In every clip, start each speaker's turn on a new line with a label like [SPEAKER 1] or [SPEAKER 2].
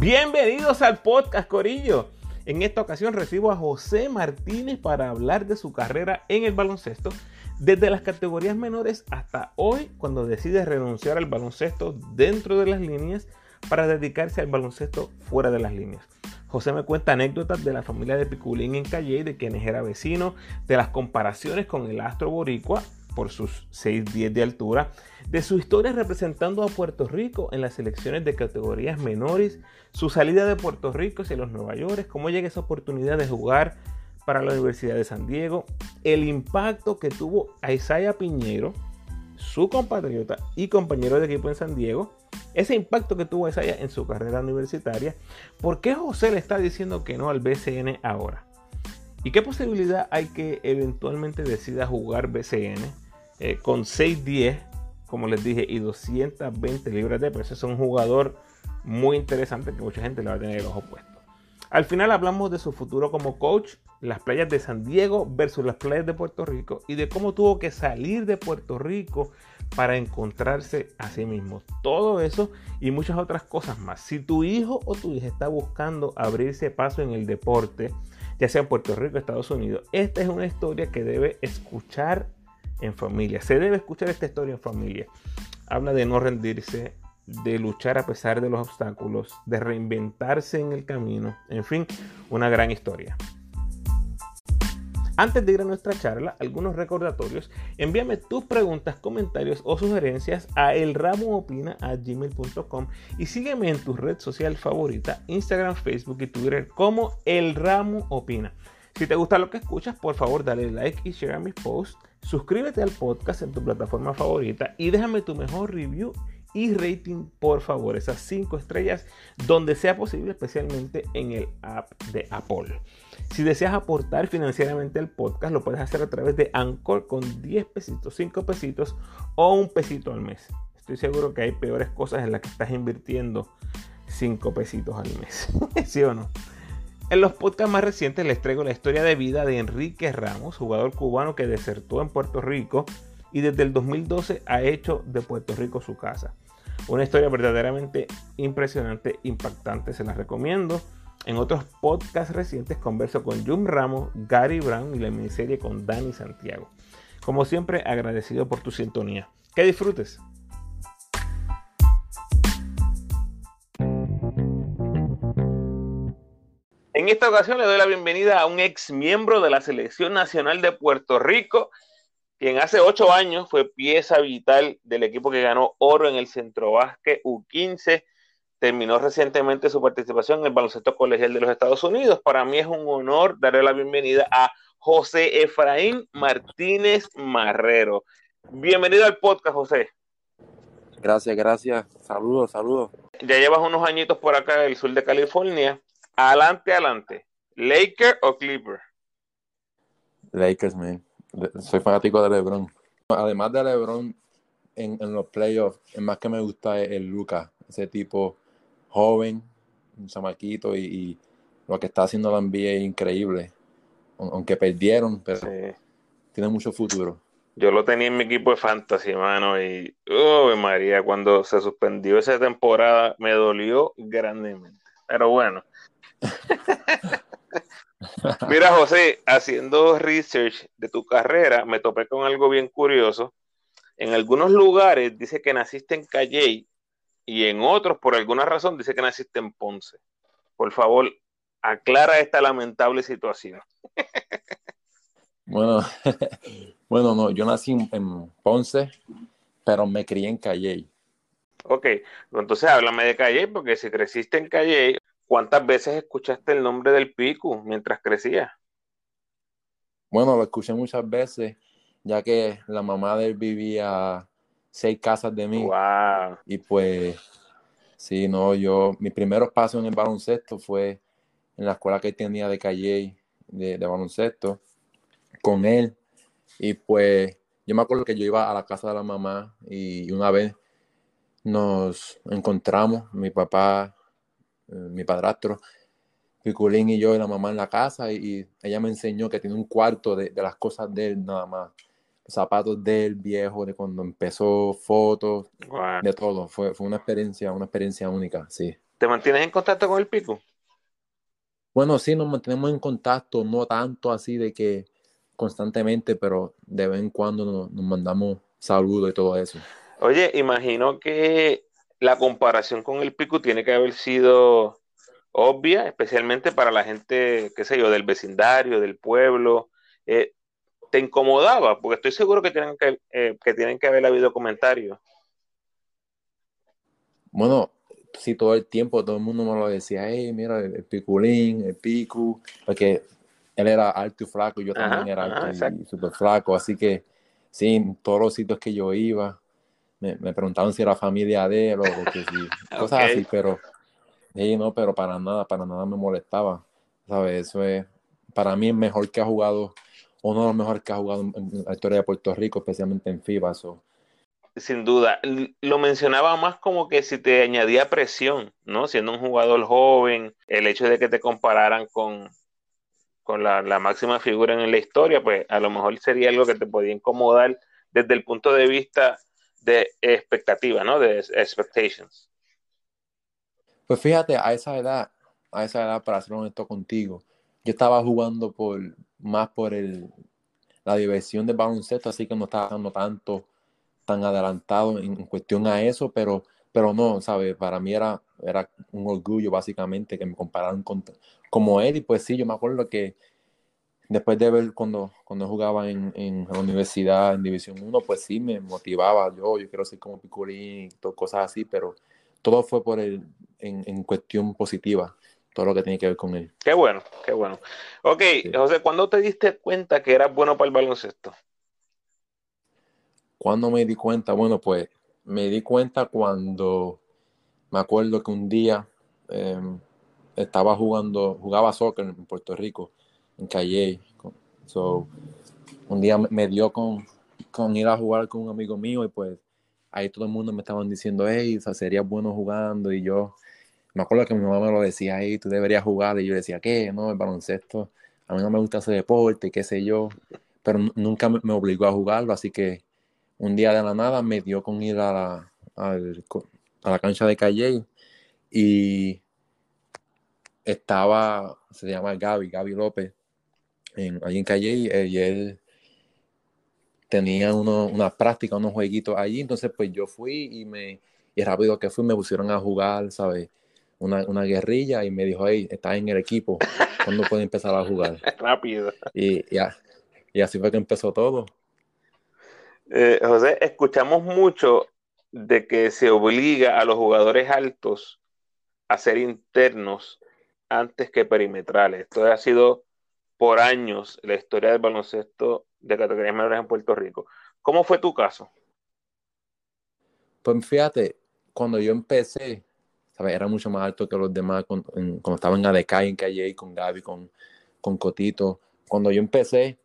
[SPEAKER 1] Bienvenidos al podcast Corillo. En esta ocasión recibo a José Martínez para hablar de su carrera en el baloncesto, desde las categorías menores hasta hoy, cuando decide renunciar al baloncesto dentro de las líneas para dedicarse al baloncesto fuera de las líneas. José me cuenta anécdotas de la familia de Piculín en Calle, de quienes era vecino, de las comparaciones con el astro boricua por sus 6'10 de altura, de su historia representando a Puerto Rico en las selecciones de categorías menores, su salida de Puerto Rico hacia los Nueva York, cómo llega esa oportunidad de jugar para la Universidad de San Diego, el impacto que tuvo a Isaiah Piñero, su compatriota y compañero de equipo en San Diego, ese impacto que tuvo Isaiah en su carrera universitaria, ¿por qué José le está diciendo que no al BCN ahora? ¿Y qué posibilidad hay que eventualmente decida jugar BCN eh, con 6'10, como les dije, y 220 libras de peso? Es un jugador muy interesante que mucha gente le va a tener el ojo puesto. Al final hablamos de su futuro como coach, las playas de San Diego versus las playas de Puerto Rico y de cómo tuvo que salir de Puerto Rico para encontrarse a sí mismo. Todo eso y muchas otras cosas más. Si tu hijo o tu hija está buscando abrirse paso en el deporte, ya sea en Puerto Rico o Estados Unidos, esta es una historia que debe escuchar en familia. Se debe escuchar esta historia en familia. Habla de no rendirse, de luchar a pesar de los obstáculos, de reinventarse en el camino, en fin, una gran historia. Antes de ir a nuestra charla, algunos recordatorios. Envíame tus preguntas, comentarios o sugerencias a elramoopina.gmail.com y sígueme en tu red social favorita, Instagram, Facebook y Twitter como El Ramo Opina. Si te gusta lo que escuchas, por favor dale like y share a mis posts. Suscríbete al podcast en tu plataforma favorita y déjame tu mejor review y rating, por favor, esas 5 estrellas donde sea posible, especialmente en el app de Apple. Si deseas aportar financieramente al podcast, lo puedes hacer a través de Anchor con 10 pesitos, 5 pesitos o un pesito al mes. Estoy seguro que hay peores cosas en las que estás invirtiendo 5 pesitos al mes. ¿Sí o no? En los podcasts más recientes les traigo la historia de vida de Enrique Ramos, jugador cubano que desertó en Puerto Rico y desde el 2012 ha hecho de Puerto Rico su casa. Una historia verdaderamente impresionante, impactante, se las recomiendo. En otros podcasts recientes converso con Jum Ramos, Gary Brown y la miniserie con Dani Santiago. Como siempre, agradecido por tu sintonía. Que disfrutes. En esta ocasión le doy la bienvenida a un ex miembro de la Selección Nacional de Puerto Rico, quien hace ocho años fue pieza vital del equipo que ganó oro en el Centro Básquet U15 terminó recientemente su participación en el baloncesto colegial de los Estados Unidos. Para mí es un honor darle la bienvenida a José Efraín Martínez Marrero. Bienvenido al podcast, José.
[SPEAKER 2] Gracias, gracias. Saludos, saludos.
[SPEAKER 1] Ya llevas unos añitos por acá en el sur de California. Adelante, adelante. ¿Laker o Clipper?
[SPEAKER 2] Lakers, man. Soy fanático de LeBron. Además de LeBron, en, en los playoffs, el más que me gusta es el Luca. Ese tipo joven, un chamaquito y, lo que está haciendo la NBA es increíble. Aunque perdieron, pero tiene mucho futuro.
[SPEAKER 1] Yo lo tenía en mi equipo de fantasy, mano, y oh, María, cuando se suspendió esa temporada me dolió grandemente. Pero bueno. Mira, José, haciendo research de tu carrera, me topé con algo bien curioso. En algunos lugares dice que naciste en Calley y en otros, por alguna razón, dice que naciste en Ponce. Por favor, aclara esta lamentable situación.
[SPEAKER 2] bueno, bueno, no, yo nací en, Ponce, pero me crié en Calle.
[SPEAKER 1] Ok, entonces háblame de Calle, porque si creciste en Calle, ¿cuántas veces escuchaste el nombre del Pico mientras crecías?
[SPEAKER 2] Bueno, lo escuché muchas veces, ya que la mamá de él vivía seis casas de mí. Y pues, sí, no, yo, mi primeros pasos en el baloncesto fue en la escuela que tenía de Calle de, baloncesto con él. Y pues, yo me acuerdo que yo iba a la casa de la mamá y, una vez nos encontramos, mi papá, mi padrastro, Piculín y yo y la mamá en la casa y, ella me enseñó que tiene un cuarto de, de, las cosas de él nada más zapatos del viejo, de cuando empezó, fotos, de todo. Fue, fue una experiencia, una experiencia única, sí.
[SPEAKER 1] ¿Te mantienes en contacto con el pico?
[SPEAKER 2] Bueno, sí, nos mantenemos en contacto, no tanto así de que constantemente, pero de vez en cuando nos, nos mandamos saludos y todo eso.
[SPEAKER 1] Oye, imagino que la comparación con el pico tiene que haber sido obvia, especialmente para la gente, qué sé yo, del vecindario, del pueblo. Eh, ¿Te incomodaba? Porque estoy seguro que tienen que, eh, que tienen que haber habido comentarios.
[SPEAKER 2] Bueno, sí, todo el tiempo todo el mundo me lo decía, hey, mira, el, piculín, el pico, porque él era alto y flaco, yo también era alto y súper flaco, así que sí, en todos los sitios que yo iba, me, me preguntaban si era familia de él o que sí, cosas así, pero Sí, no, pero para nada, para nada me molestaba. ¿Sabes? Eso es, para mí, es mejor que ha jugado, uno de los mejores que ha jugado en la historia de Puerto Rico, especialmente en FIBA.
[SPEAKER 1] Sin duda. Lo mencionaba más como que si te añadía presión, ¿no? Siendo un jugador joven, el hecho de que te compararan con, con la, la máxima figura en la historia, pues a lo mejor sería algo que te podía incomodar desde el punto de vista de expectativa, ¿no? De expectations.
[SPEAKER 2] Pues fíjate, a esa edad, a esa edad, para ser honesto contigo, yo estaba jugando por más por el, la diversión del baloncesto, así que no estaba dando tanto, tan adelantado en, cuestión a eso, pero, pero no, ¿sabes? Para mí era, era un orgullo básicamente que me compararan con como él, y pues sí, yo me acuerdo que después de ver cuando, cuando jugaba en, en la universidad, en División 1, pues sí me motivaba, yo, yo quiero ser como Picurín, cosas así, pero todo fue por el, en, cuestión positiva, todo lo que tiene que ver con él.
[SPEAKER 1] Qué bueno, qué bueno. Ok, José, ¿cuándo te diste cuenta que eras bueno para el baloncesto?
[SPEAKER 2] ¿Cuándo me di cuenta? Bueno, pues me di cuenta cuando me acuerdo que un día em, estaba jugando, jugaba soccer en Puerto Rico, en Calle. So, un día me dio con, con ir a jugar con un amigo mío y pues ahí todo el mundo me estaban diciendo, hey, sería bueno jugando. Y yo me acuerdo que mi mamá me lo decía, hey, tú deberías jugar. Y yo decía, ¿qué? No, el baloncesto, a mí no me gusta ese deporte, qué sé yo. Pero nunca me, obligó a jugarlo, así que un día de la nada me dio con ir a la, a la cancha de Calle y estaba, se llama Gaby, Gaby López, en, allí en Calle y él tenía uno, una práctica, unos jueguitos allí, entonces pues yo fui y me, y rápido que fui me pusieron a jugar, ¿sabes? Una, una guerrilla y me dijo, hey, estás en el equipo, ¿cuándo puedes empezar a jugar?
[SPEAKER 1] rápido.
[SPEAKER 2] Y, y, así fue que empezó todo.
[SPEAKER 1] Eh, José, escuchamos mucho de que se obliga a los jugadores altos a ser internos antes que perimetrales. Esto ha sido por años la historia del baloncesto de categorías menores en Puerto Rico. ¿Cómo fue tu caso?
[SPEAKER 2] Pues fíjate, cuando yo empecé, ¿sabes? era mucho más alto que los demás cuando, estaba en ADK, en Calle, con Gaby, con, con Cotito. Cuando yo empecé,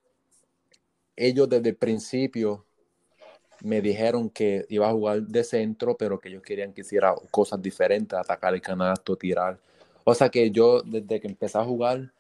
[SPEAKER 2] ellos desde el principio me dijeron que iba a jugar de centro, pero que ellos querían que hiciera cosas diferentes, atacar el canasto, tirar. O sea que yo desde que empecé a jugar,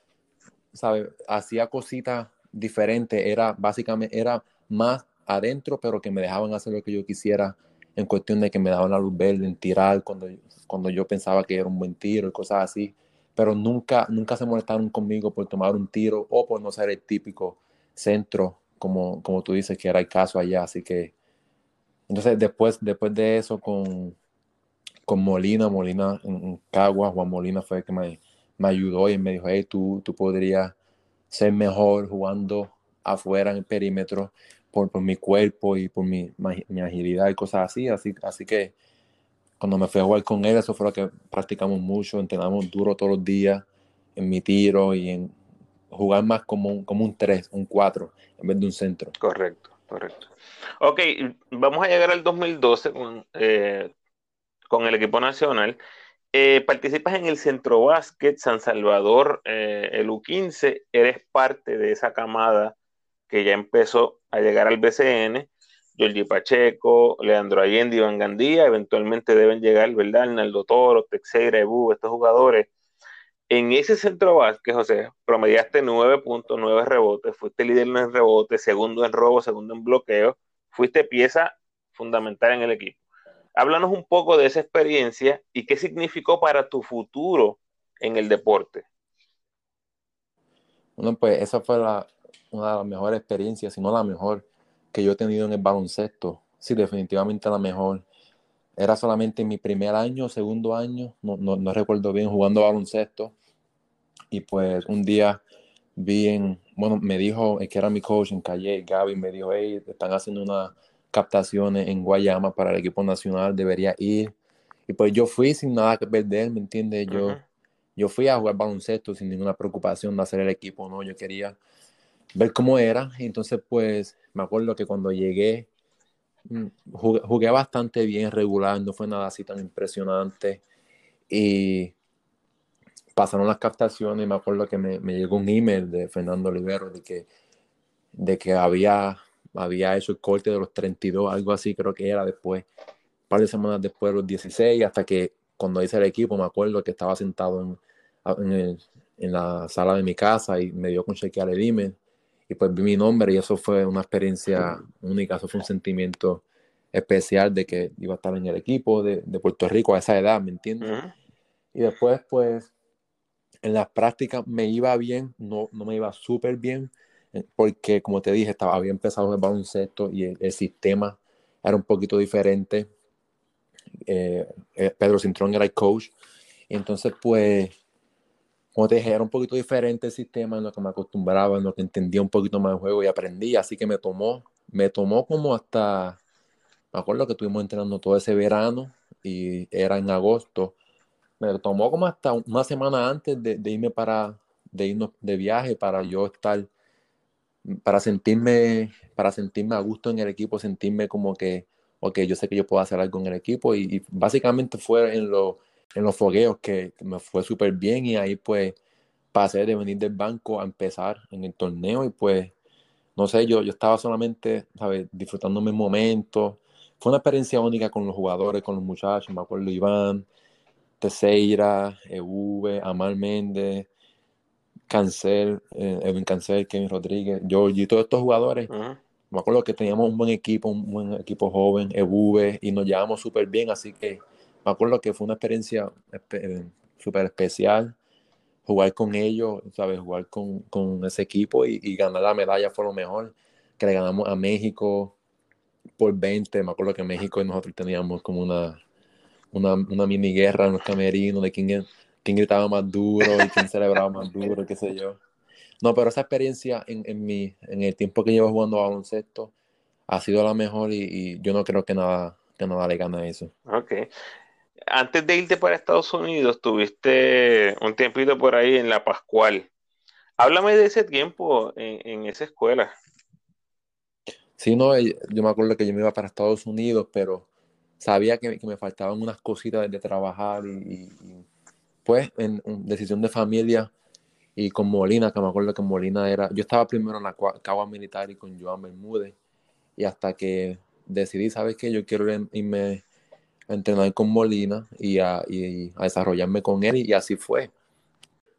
[SPEAKER 2] ¿sabes? Hacía cositas diferente, era básicamente, era más adentro, pero que me dejaban hacer lo que yo quisiera en cuestión de que me daban la luz verde en tirar cuando, cuando yo pensaba que era un buen tiro y cosas así, pero nunca, nunca se molestaron conmigo por tomar un tiro o por no ser el típico centro, como, como tú dices que era el caso allá, así que entonces después, después de eso con, con Molina, Molina en, Cagua, Juan Molina fue el que me, me ayudó y me dijo, hey, tú, tú podrías ser mejor jugando afuera en el perímetro por, por mi cuerpo y por mi, mi, agilidad y cosas así. así. Así que cuando me fui a jugar con él, eso fue lo que practicamos mucho, entrenamos duro todos los días en mi tiro y en jugar más como un, como un 3, un 4, en vez de un centro.
[SPEAKER 1] Correcto, correcto. Ok, vamos a llegar al 2012 con, eh, con el equipo nacional eh, participas en el Centro Básquet San Salvador, eh, el U15, eres parte de esa camada que ya empezó a llegar al BCN. Giorgi Pacheco, Leandro Allende, Iván Gandía, eventualmente deben llegar, ¿verdad? Naldo Toro, Texeira, Ebu, estos jugadores. En ese centro básquet, José, promediaste 9.9 rebotes, fuiste líder en rebotes, segundo en robo, segundo en bloqueo, fuiste pieza fundamental en el equipo. Háblanos un poco de esa experiencia y qué significó para tu futuro en el deporte.
[SPEAKER 2] Bueno, pues esa fue una de las mejores experiencias, si no la mejor que yo he tenido en el baloncesto. Sí, definitivamente la mejor. Era solamente mi primer año, segundo año, no, no, recuerdo bien, jugando baloncesto. Y pues un día vi en, bueno, me dijo, que era mi coach en Calle, Gaby, me dijo, hey, están haciendo unas captaciones en Guayama para el equipo nacional, debería ir. Y pues yo fui sin nada que perder, ¿me entiendes? Yo, yo fui a jugar baloncesto sin ninguna preocupación de hacer el equipo, ¿no? Yo quería ver cómo era. Entonces, pues, me acuerdo que cuando llegué, mm, jugué, bastante bien, regular, no fue nada así tan impresionante. Y pasaron las captaciones y me acuerdo que me, llegó un email de Fernando Olivero de que, de que había, había hecho el corte de los 32, algo así creo que era después, un par de semanas después de los 16, hasta que cuando hice el equipo me acuerdo que estaba sentado en, en, la sala de mi casa y me dio con chequear el email y pues vi mi nombre y eso fue una experiencia única, eso fue un sentimiento especial de que iba a estar en el equipo de, de Puerto Rico a esa edad, ¿me entiendes? Y después pues en las prácticas me iba bien, no, no me iba súper bien, porque como te dije, estaba, había empezado el baloncesto y el, sistema era un poquito diferente. Eh, eh, Pedro Cintrón era el coach, entonces pues como te dije, era un poquito diferente el sistema en lo que me acostumbraba, en lo que entendía un poquito más el juego y aprendí, así que me tomó, me tomó como hasta, me acuerdo que estuvimos entrenando todo ese verano y era en agosto, me tomó como hasta una semana antes de, irme para, de irnos de viaje para yo estar, para sentirme, para sentirme a gusto en el equipo, sentirme como que, ok, yo sé que yo puedo hacer algo en el equipo y, básicamente fue en lo en los fogueos que, me fue súper bien y ahí pues pasé de venir del banco a empezar en el torneo y pues no sé, yo, yo estaba solamente, ¿sabes? Disfrutando mi momento. Fue una experiencia única con los jugadores, con los muchachos, me acuerdo Iván, Teseira, EV, Amal Méndez, Cancel, eh, Edwin Cancel, Kevin Rodríguez, Georgie, todos estos jugadores. Me acuerdo que teníamos un buen equipo, un buen equipo joven, EV, y nos llevamos súper bien, así que me acuerdo que fue una experiencia eh, súper especial jugar con ellos, ¿sabes? Jugar con, con ese equipo y, ganar la medalla fue lo mejor, que le ganamos a México por 20, me acuerdo que México y nosotros teníamos como una, una, una mini guerra en los camerinos de quién, quién gritaba más duro y quién celebraba más duro, qué sé yo. No, pero esa experiencia en, en, mi, en el tiempo que llevo jugando a baloncesto ha sido la mejor y, y, yo no creo que nada, que nada le gane a eso.
[SPEAKER 1] Ok antes de irte para Estados Unidos, tuviste un tiempito por ahí en la Pascual. Háblame de ese tiempo en, esa escuela.
[SPEAKER 2] Sí, no, yo me acuerdo que yo me iba para Estados Unidos, pero sabía que, me faltaban unas cositas de, trabajar y, pues en, decisión de familia y con Molina, que me acuerdo que Molina era, yo estaba primero en la Cagua Militar y con Joan Bermúdez y hasta que decidí, ¿sabes qué? Yo quiero irme a entrenar con Molina y a, desarrollarme con él y, así fue.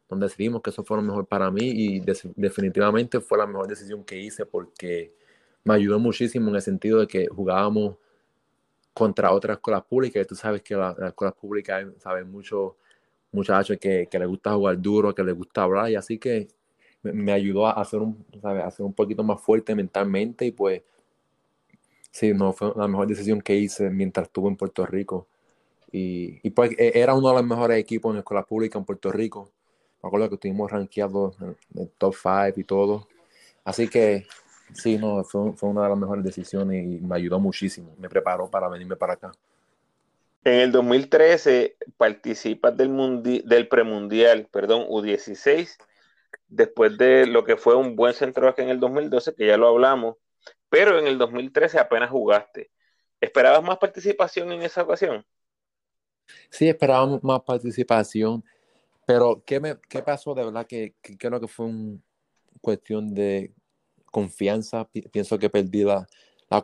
[SPEAKER 2] Donde decidimos que eso fue lo mejor para mí y definitivamente fue la mejor decisión que hice porque me ayudó muchísimo en el sentido de que jugábamos contra otras escuelas públicas y tú sabes que las escuelas públicas saben muchos muchachos que, que les gusta jugar duro, que les gusta hablar y así que me, ayudó a hacer un, hacer un poquito más fuerte mentalmente y pues Sí, no, fue la mejor decisión que hice mientras estuve en Puerto Rico. Y, y pues e, era uno de los mejores equipos en la escuela pública en Puerto Rico. Me acuerdo que estuvimos rankeados en el top 5 y todo. Así que sí, no, fue, fue, una de las mejores decisiones y me ayudó muchísimo. Me preparó para venirme para acá.
[SPEAKER 1] En el 2013 participas del, del premundial, perdón, U16, después de lo que fue un buen centro en el 2012, que ya lo hablamos pero en el 2013 apenas jugaste. ¿Esperabas más participación en esa ocasión?
[SPEAKER 2] Sí, esperábamos más participación, pero ¿qué, me, qué pasó? De verdad que, creo que fue una cuestión de confianza. Pienso que perdí la,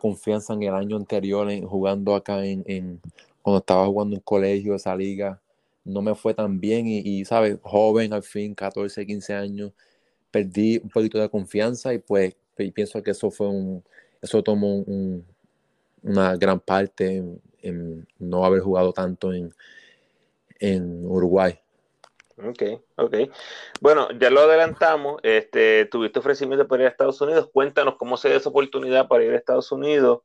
[SPEAKER 2] confianza en el año anterior en, jugando acá en, en, cuando estaba jugando en colegio, esa liga. No me fue tan bien y, ¿sabes? Joven al fin, 14, 15 años, perdí un poquito de confianza y pues y pienso que eso fue un, eso tomó una gran parte no haber jugado tanto en, en Uruguay.
[SPEAKER 1] Ok, ok. Bueno, ya lo adelantamos. Este, tuviste ofrecimiento para ir a Estados Unidos. Cuéntanos cómo se dio esa oportunidad para ir a Estados Unidos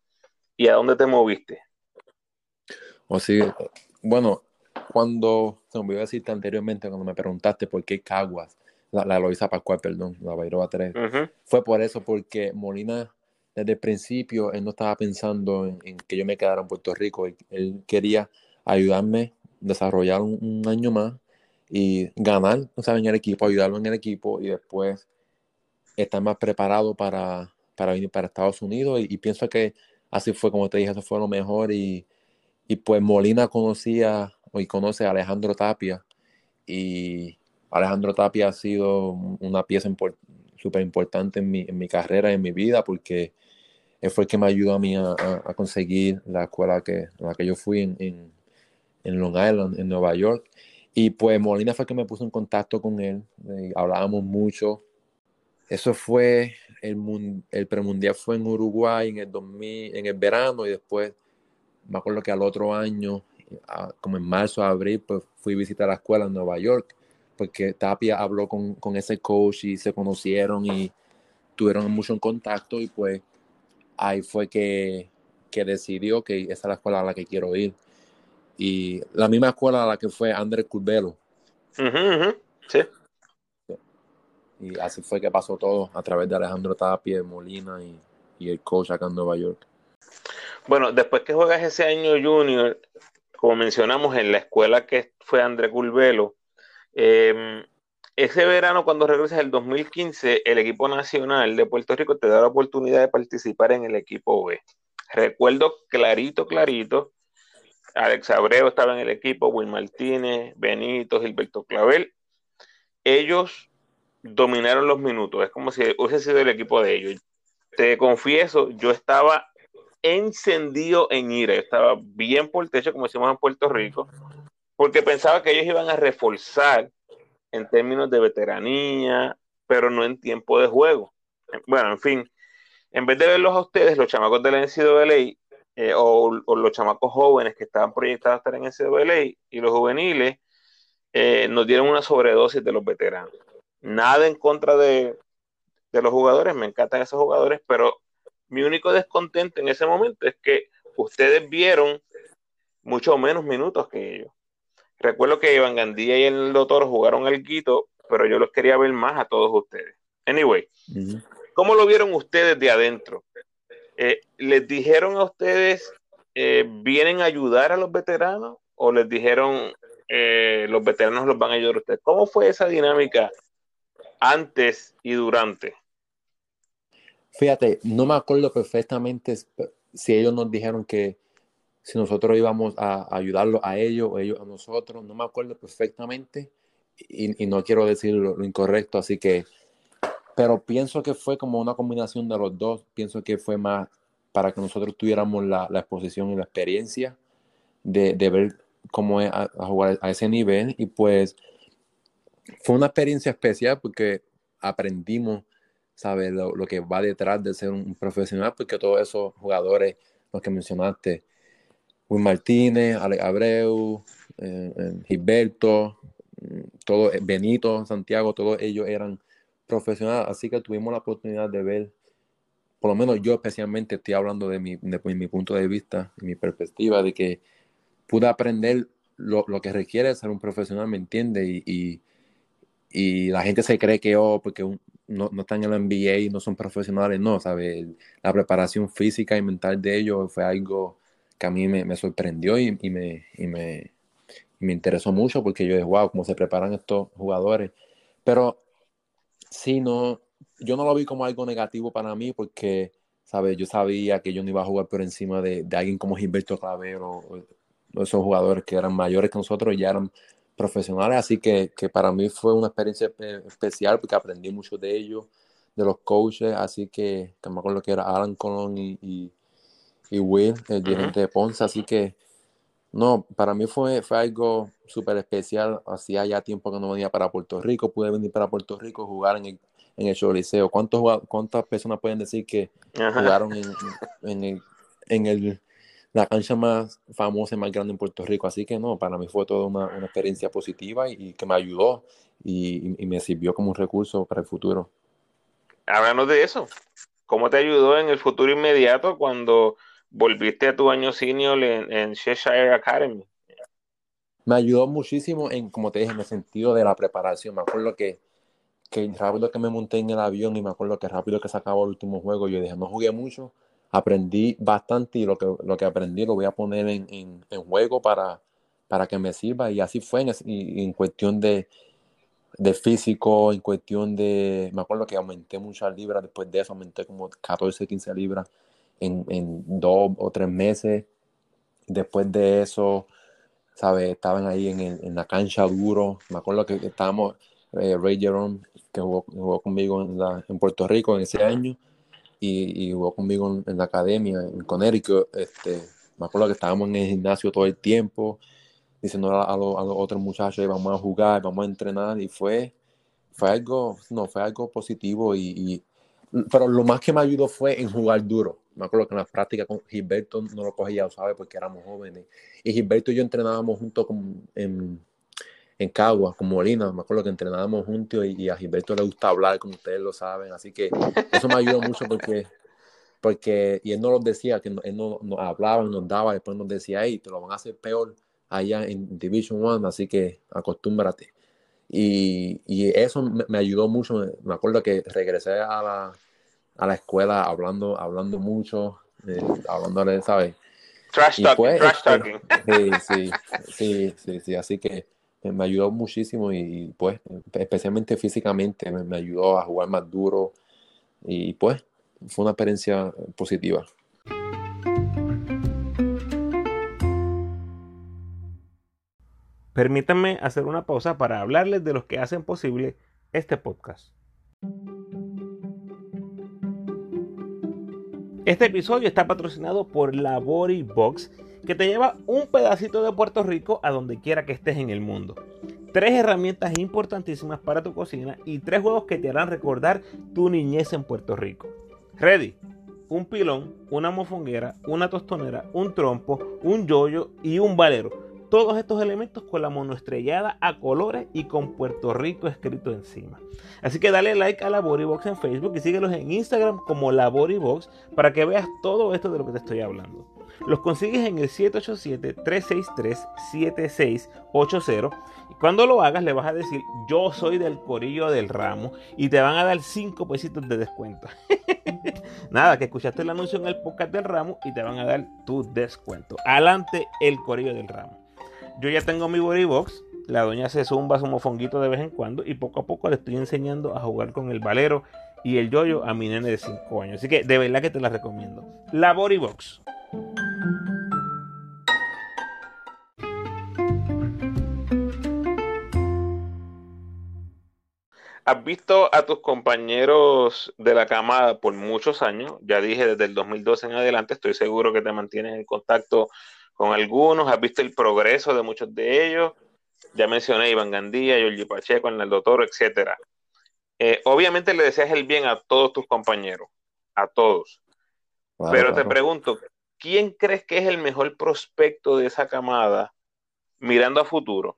[SPEAKER 1] y a dónde te moviste.
[SPEAKER 2] O sí, bueno, cuando, se me olvidó decirte anteriormente, cuando me preguntaste por qué Caguas, la, la Loisa Pascual, perdón, la Bairoa 3, fue por eso, porque Molina, desde el principio, él no estaba pensando en, que yo me quedara en Puerto Rico. Él, quería ayudarme, desarrollar un año más y ganar, o sea, en el equipo, ayudarlo en el equipo y después estar más preparado para, para venir para Estados Unidos. Y, pienso que así fue, como te dije, eso fue lo mejor. Y, y pues Molina conocía y conoce a Alejandro Tapia. Y Alejandro Tapia ha sido una pieza súper importante en mi, en mi carrera, en mi vida, porque él fue el que me ayudó a mí a, conseguir la escuela que, la que yo fui en, en, Long Island, en Nueva York. Y pues Molina fue que me puso en contacto con él, eh, hablábamos mucho. Eso fue, el, el premundial fue en Uruguay en el, 2000, en el verano y después, me acuerdo que al otro año, como en marzo, abril, pues fui a visitar la escuela en Nueva York, porque Tapia habló con, con ese coach y se conocieron y tuvieron mucho en contacto y pues ahí fue que, que decidió que esa es la escuela a la que quiero ir y la misma escuela a la que fue Andrés Curbelo.
[SPEAKER 1] Sí.
[SPEAKER 2] Y así fue que pasó todo a través de Alejandro Tapia, Molina y, el coach acá en Nueva York.
[SPEAKER 1] Bueno, después que juegas ese año junior, como mencionamos en la escuela que fue Andrés Curbelo, em, ese verano cuando regresas el 2015, el equipo nacional de Puerto Rico te da la oportunidad de participar en el equipo B. Recuerdo clarito, clarito, Alex Abreu estaba en el equipo, Will Martínez, Benito, Gilberto Clavel. Ellos dominaron los minutos, es como si hubiese sido el equipo de ellos. Te confieso, yo estaba encendido en ira, estaba bien por techo, como decimos en Puerto Rico, porque pensaba que ellos iban a reforzar en términos de veteranía, pero no en tiempo de juego. Bueno, en fin, en vez de verlos a ustedes, los chamacos de la NCAA, eh, o, los chamacos jóvenes que estaban proyectados a estar en SWLA y los juveniles eh, nos dieron una sobredosis de los veteranos. Nada en contra de, los jugadores, me encantan esos jugadores, pero mi único descontento en ese momento es que ustedes vieron mucho menos minutos que ellos. Recuerdo que Iván Gandía y el doctor jugaron al guito, pero yo los quería ver más a todos ustedes. Anyway, ¿cómo lo vieron ustedes de adentro? Eh, ¿Les dijeron a ustedes, eh, vienen a ayudar a los veteranos o les dijeron, eh, los veteranos los van a ayudar a ustedes? ¿Cómo fue esa dinámica antes y durante?
[SPEAKER 2] Fíjate, no me acuerdo perfectamente si ellos nos dijeron que si nosotros íbamos a ayudarlos a ellos o ellos a nosotros, no me acuerdo perfectamente y, no quiero decir lo, incorrecto, así que pero pienso que fue como una combinación de los dos. Pienso que fue más para que nosotros tuviéramos la, la exposición y la experiencia de, de ver cómo es a, jugar a ese nivel. Y pues fue una experiencia especial porque aprendimos, ¿sabes? Lo, lo, que va detrás de ser un, profesional, porque todos esos jugadores, los que mencionaste, Will Martínez, Ale Abreu, eh, eh, Gilberto, mm, todo, Benito, Santiago, todos ellos eran profesional, así que tuvimos la oportunidad de ver, por lo menos yo especialmente estoy hablando de mi, de, mi punto de vista, mi perspectiva, de que pude aprender lo, lo que requiere ser un profesional, ¿me entiende? Y, y, y, la gente se cree que, oh, porque no, no, están en la NBA no son profesionales, no, ¿sabes? La preparación física y mental de ellos fue algo que a mí me, sorprendió y, me, y me, me interesó mucho porque yo dije, wow, cómo se preparan estos jugadores. Pero Sí, no, yo no lo vi como algo negativo para mí porque, ¿sabes? Yo sabía que yo no iba a jugar por encima de, alguien como Gilberto Clavero o, esos jugadores que eran mayores que nosotros y ya eran profesionales, así que, para mí fue una experiencia especial porque aprendí mucho de ellos, de los coaches, así que, que me acuerdo que era Alan Colón y, Will, el dirigente de Ponce, así que no, para mí fue, fue algo súper especial. Hacía ya tiempo que no venía para Puerto Rico. Pude venir para Puerto Rico, jugar en el, en el Choliseo. ¿Cuántas personas pueden decir que jugaron en, el, la cancha más famosa y más grande en Puerto Rico. Así que no, para mí fue toda una, una experiencia positiva y, que me ayudó y, y, me sirvió como un recurso para el futuro.
[SPEAKER 1] Háblanos de eso. ¿Cómo te ayudó en el futuro inmediato cuando volviste a tu año senior en, en Cheshire Academy?
[SPEAKER 2] Me ayudó muchísimo en, como te dije, en el sentido de la preparación. Me acuerdo que, que rápido que me monté en el avión y me acuerdo que rápido que se acabó el último juego, yo dije, no jugué mucho, aprendí bastante y lo que, lo que aprendí lo voy a poner en, en, juego para, para que me sirva. Y así fue en, en cuestión de, de físico, en cuestión de, me acuerdo que aumenté muchas libras, después de eso aumenté como 14, 15 libras en, en dos o tres meses. Después de eso, ¿sabes? Estaban ahí en, en la cancha duro. Me acuerdo que estábamos, eh, Ray Jerome, que jugó, jugó conmigo en, en, Puerto Rico en ese año, y, jugó conmigo en, la academia, en Connecticut. Este, me acuerdo que estábamos en el gimnasio todo el tiempo diciendo a, los, otros muchachos, vamos a jugar, vamos a entrenar, y fue, fue algo, no, fue algo positivo, y, pero lo más que me ayudó fue en jugar duro. Me acuerdo que en las prácticas con Gilberto no lo cogía, ¿sabes? Porque éramos jóvenes. Y Gilberto y yo entrenábamos juntos en, en Cagua, con Molina. Me acuerdo que entrenábamos juntos y, a Gilberto le gusta hablar, como ustedes lo saben. Así que eso me ayudó mucho porque, porque y él no lo decía, que él no, nos hablaba, nos daba, después nos decía, hey, te lo van a hacer peor allá en Division One, así que acostúmbrate. Y, y eso me, ayudó mucho. Me acuerdo que regresé a la, a la escuela hablando, hablando mucho, eh, hablando, ¿sabes?
[SPEAKER 1] Trash talking, pues, trash
[SPEAKER 2] talking. Sí, sí, sí, sí, así que me ayudó muchísimo y pues especialmente físicamente me, ayudó a jugar más duro y pues fue una experiencia positiva.
[SPEAKER 1] Permítanme hacer una pausa para hablarles de los que hacen posible este podcast. Este episodio está patrocinado por la Body Box, que te lleva un pedacito de Puerto Rico a donde quiera que estés en el mundo. Tres herramientas importantísimas para tu cocina y tres juegos que te harán recordar tu niñez en Puerto Rico. Ready, un pilón, una mofonguera, una tostonera, un trompo, un yoyo y un valero todos estos elementos con la monoestrellada a colores y con Puerto Rico escrito encima. Así que dale like a la Box en Facebook y síguelos en Instagram como la Box para que veas todo esto de lo que te estoy hablando. Los consigues en el 787-363-7680 y cuando lo hagas le vas a decir yo soy del corillo del ramo y te van a dar 5 pesitos de descuento. Nada, que escuchaste el anuncio en el podcast del ramo y te van a dar tu descuento. Adelante el corillo del ramo. Yo ya tengo mi body box. La doña se zumba su mofonguito de vez en cuando y poco a poco le estoy enseñando a jugar con el valero y el yoyo a mi nene de 5 años. Así que de verdad que te la recomiendo. La body box. Has visto a tus compañeros de la camada por muchos años, ya dije desde el 2012 en adelante, estoy seguro que te mantienes en contacto con algunos, has visto el progreso de muchos de ellos. Ya mencioné Iván Gandía, Giorgi Pacheco, Arnaldo Toro, etc. Eh, obviamente le deseas el bien a todos tus compañeros, a todos. Pero te pregunto, ¿quién crees que es el mejor prospecto de esa camada mirando a futuro?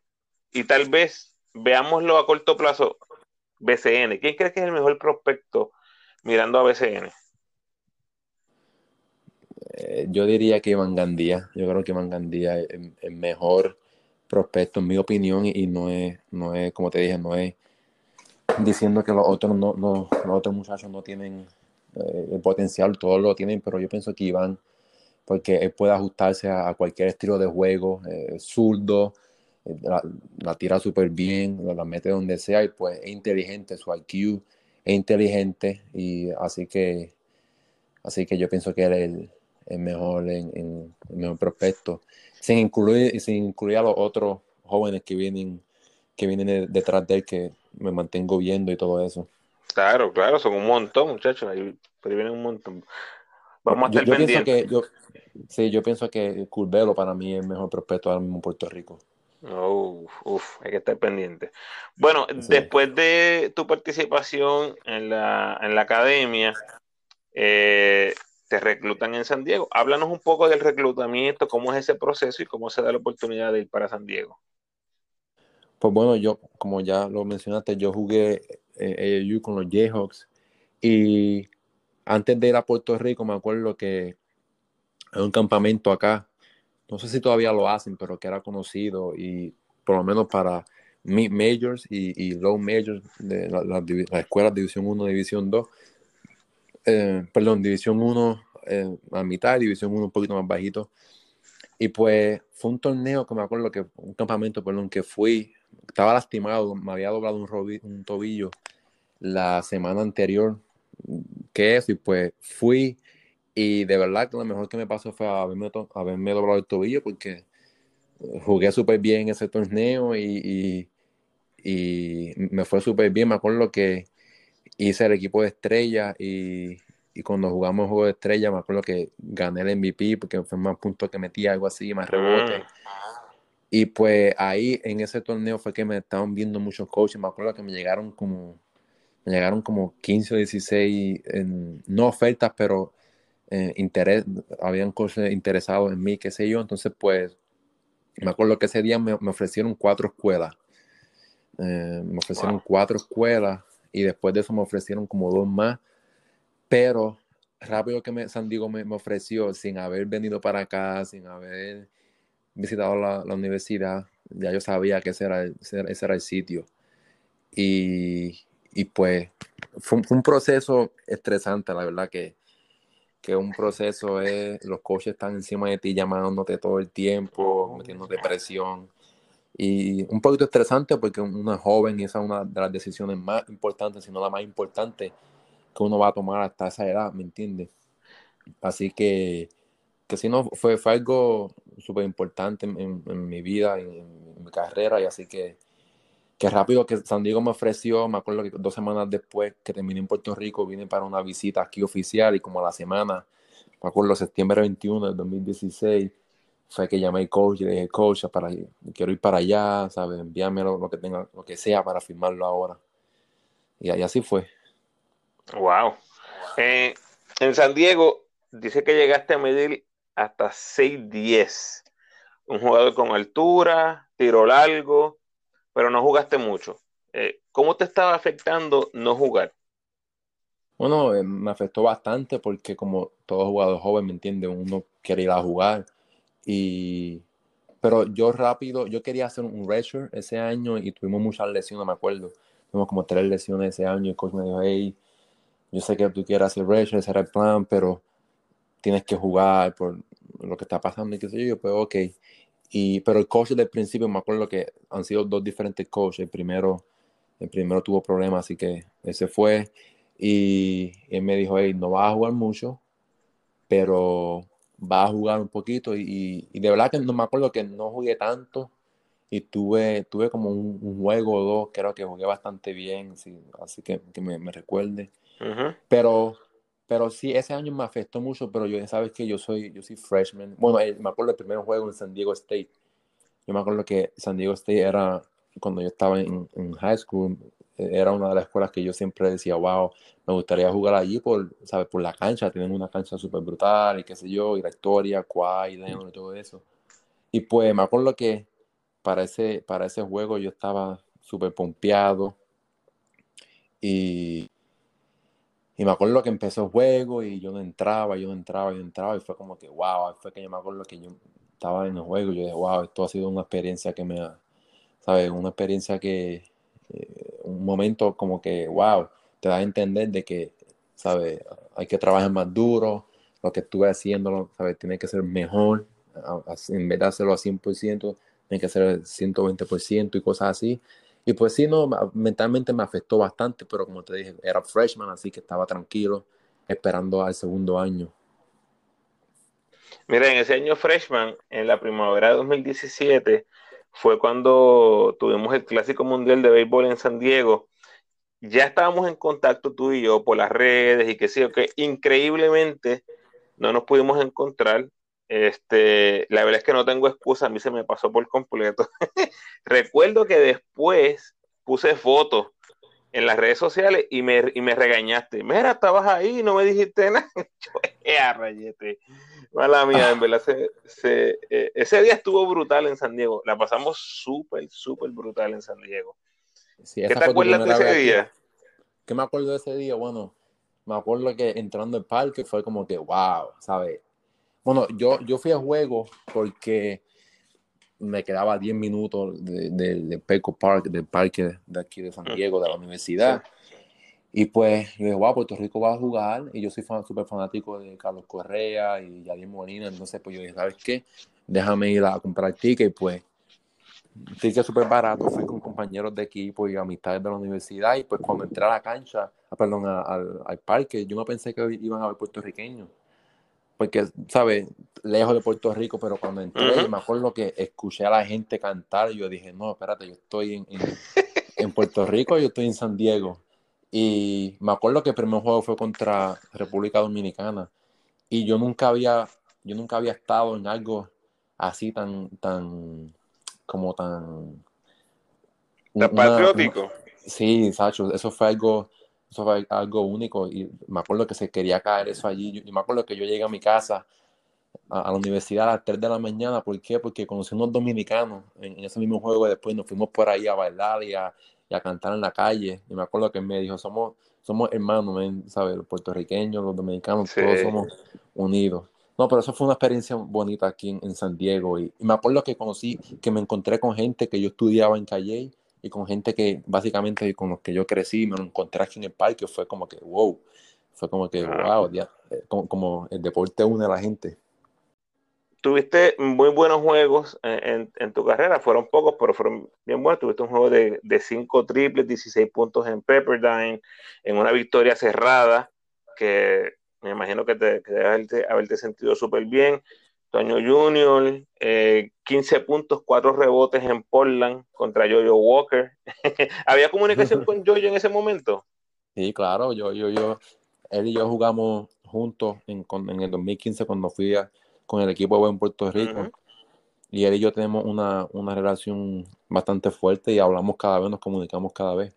[SPEAKER 1] Y tal vez veámoslo a corto plazo, BCN. ¿Quién crees que es el mejor prospecto mirando a BCN?
[SPEAKER 2] Eh, yo diría que Iván Gandía. Yo creo que Iván Gandía es el mejor prospecto, en mi opinión, y no es, no es, como te dije, no es diciendo que los otros, no, no los otros muchachos no tienen eh, el potencial, todos lo tienen, pero yo pienso que Iván, porque él puede ajustarse a, cualquier estilo de juego, eh, zurdo, la, tira súper bien, la, mete donde sea, y pues es inteligente, su IQ es inteligente, y así que, así que yo pienso que él es el mejor en, en, mejor prospecto, sin incluir, sin incluir a los otros jóvenes que vienen, que vienen detrás de él, que me mantengo viendo y todo eso.
[SPEAKER 1] Claro, claro, son un montón, muchachos, ahí, vienen un montón. Vamos a estar
[SPEAKER 2] yo, Pienso que, yo, sí, yo pienso que Curvelo para mí es el mejor prospecto ahora mismo en Puerto Rico.
[SPEAKER 1] uf, hay que estar pendiente. Bueno, después de tu participación en la, en la academia, eh, te reclutan en San Diego. Háblanos un poco del reclutamiento, cómo es ese proceso y cómo se da la oportunidad de ir para San Diego.
[SPEAKER 2] Pues bueno, yo, como ya lo mencionaste, yo jugué eh, AAU con los Jayhawks y antes de ir a Puerto Rico me acuerdo que hay un campamento acá, no sé si todavía lo hacen, pero que era conocido y por lo menos para mid majors y, low majors de la, la, División 1, División 2, eh, perdón, División 1 eh, a mitad, División 1 un poquito más bajito. Y pues fue un torneo que me acuerdo que, un campamento, perdón, que fui, estaba lastimado, me había doblado un tobillo la semana anterior que eso, y pues fui, y de verdad que lo mejor que me pasó fue haberme, haberme doblado el tobillo, porque jugué súper bien ese torneo y, y, me fue súper bien. Me acuerdo que hice el equipo de estrella y, y, cuando jugamos el juego de estrella, me acuerdo que gané el MVP porque fue más puntos que metí, algo así, más rebote. Mm. Y pues ahí en ese torneo fue que me estaban viendo muchos coaches. Me acuerdo que me llegaron como, me llegaron como 15 o 16, no ofertas, pero eh, interés, habían coaches interesados en mí, qué sé yo. Entonces, pues me acuerdo que ese día me, ofrecieron cuatro escuelas. Eh, me ofrecieron cuatro escuelas y después de eso me ofrecieron como dos más. Pero rápido que me, San Diego me, ofreció, sin haber venido para acá, sin haber visitado la, universidad, ya yo sabía que ese era el, ese era el sitio. Y, y pues fue, un proceso estresante, la verdad que que un proceso es, los coaches están encima de ti llamándote todo el tiempo, metiéndote presión. Y un poquito estresante porque una joven y esa es una de las decisiones más importantes, si no la más importante que uno va a tomar hasta esa edad, ¿me entiendes? Así que, que si no, fue, fue algo súper importante en, mi vida, en, mi carrera, y así que que rápido que San Diego me ofreció, me acuerdo que dos semanas después que terminé en Puerto Rico, vine para una visita aquí oficial y como a la semana, me acuerdo septiembre 21 del 2016, fue que llamé al coach y le dije, coach, para, quiero ir para allá, ¿sabes? Envíame lo, que tenga, lo que sea para firmarlo ahora. Y, así fue.
[SPEAKER 1] Wow. Eh, en San Diego, dice que llegaste a medir hasta 6'10. Un jugador con altura, tiro largo, pero no jugaste mucho. Eh, ¿Cómo te estaba afectando no jugar?
[SPEAKER 2] Bueno, eh, me afectó bastante porque como todo jugador joven, ¿me entiende Uno quiere ir a jugar. Y... Pero yo rápido, yo quería hacer un redshirt ese año y tuvimos muchas lesiones, me acuerdo. Tuvimos como tres lesiones ese año y el coach me dijo, hey, yo sé que tú quieres hacer redshirt, ese era el plan, pero tienes que jugar por lo que está pasando y qué sé yo. Yo, pues, ok. Y, pero el coach del principio, me acuerdo que han sido dos diferentes coaches. El primero, el primero tuvo problemas, así que ese fue. Y, él me dijo, hey, no vas a jugar mucho, pero vas a jugar un poquito. Y, y, de verdad que no me acuerdo que no jugué tanto. Y tuve, tuve como un, juego o dos, creo que jugué bastante bien, así que, que me, me recuerde. Pero pero sí, ese año me afectó mucho, pero yo, sabes que yo soy, yo soy freshman. Bueno, eh, me acuerdo del primer juego en San Diego State. Yo me acuerdo que San Diego State era, cuando yo estaba en, high school, eh, era una de las escuelas que yo siempre decía, wow, me gustaría jugar allí por, ¿sabes? por la cancha, tienen una cancha súper brutal y qué sé yo, y la historia, Kwai, y todo eso. Y pues me acuerdo que para ese, para ese juego yo estaba súper pompeado y y me acuerdo que empezó el juego y yo no entraba, yo no entraba, yo no entraba. Y fue como que, wow, fue que yo me acuerdo que yo estaba en el juego y yo dije, wow, esto ha sido una experiencia que me ha, ¿sabes? Una experiencia que, eh, un momento como que, wow, te da a entender de que, ¿sabes? Hay que trabajar más duro, lo que estuve haciendo, ¿sabes? Tiene que ser mejor, en vez de hacerlo a 100%, tiene que ser el 120% y cosas así. Y pues sí, no, mentalmente me afectó bastante, pero como te dije, era freshman, así que estaba tranquilo, esperando al segundo año.
[SPEAKER 1] Mira, en ese año freshman, en la primavera de 2017, fue cuando tuvimos el Clásico Mundial de Béisbol en San Diego. Ya estábamos en contacto tú y yo por las redes y sé yo, que increíblemente no nos pudimos encontrar este, la verdad es que no tengo excusa, a mí se me pasó por completo. Recuerdo que después puse fotos en las redes sociales y me, y me regañaste. Mira, estabas ahí y no me dijiste nada. Yo, rayete. Mala mía, en verdad, se, eh, ese día estuvo brutal en San Diego. La pasamos súper, súper brutal en San Diego. ¿Qué te acuerdas de ese día?
[SPEAKER 2] ¿Qué me acuerdo de ese día? Bueno, me acuerdo que entrando al parque fue como que, wow, ¿sabes? Bueno, yo, yo fui a juego porque me quedaba 10 minutos del de, de Peco Park, del parque de aquí de San Diego, de la universidad. Y pues yo dije, wow, Puerto Rico va a jugar. Y yo soy súper fanático de Carlos Correa y Yadier Molina. Entonces, pues yo dije, ¿sabes qué? Déjame ir a comprar ticket. Y pues, ticket súper barato. Fui con compañeros de equipo y amistades de la universidad. Y pues cuando entré a la cancha, ah, perdón, al, al parque, yo no pensé que iban a ver puertorriqueños porque, ¿sabes? Lejos de Puerto Rico, pero cuando entré, me acuerdo que escuché a la gente cantar y yo dije, no, espérate, yo estoy en, en, Puerto Rico, yo estoy en San Diego. Y me acuerdo que el primer juego fue contra República Dominicana. Y yo nunca había, yo nunca había estado en algo así tan, tan, como tan...
[SPEAKER 1] Tan patriótico.
[SPEAKER 2] sí, Sacho, eso fue algo eso fue algo único y me acuerdo que se quería caer eso allí. y me acuerdo que yo llegué a mi casa a, la universidad a las 3 de la mañana. ¿Por qué? Porque conocí unos dominicanos en, ese mismo juego y después nos fuimos por ahí a bailar y a, cantar en la calle. Y me acuerdo que me dijo, somos, somos hermanos, ¿sabes? Los puertorriqueños, los dominicanos, todos somos unidos. No, pero eso fue una experiencia bonita aquí en, San Diego. Y, y, me acuerdo que conocí, que me encontré con gente que yo estudiaba en Calle y con gente que básicamente con los que yo crecí, me lo encontré aquí en el parque, fue como que, wow, fue como que, wow, eh, como, el deporte une a la gente.
[SPEAKER 1] Tuviste muy buenos juegos en, tu carrera, fueron pocos, pero fueron bien buenos. Tuviste un juego de, de cinco triples, 16 puntos en Pepperdine, en una victoria cerrada, que me imagino que te que debe haberte sentido súper bien. Toño Junior, 15 eh, puntos, 4 rebotes en Portland contra Jojo Walker. ¿Había comunicación con Jojo en ese momento?
[SPEAKER 2] Sí, claro, yo, yo, yo, él y yo jugamos juntos en, en el 2015 cuando fui con el equipo de en Puerto Rico. Y él y yo tenemos una, una relación bastante fuerte y hablamos cada vez, nos comunicamos cada vez.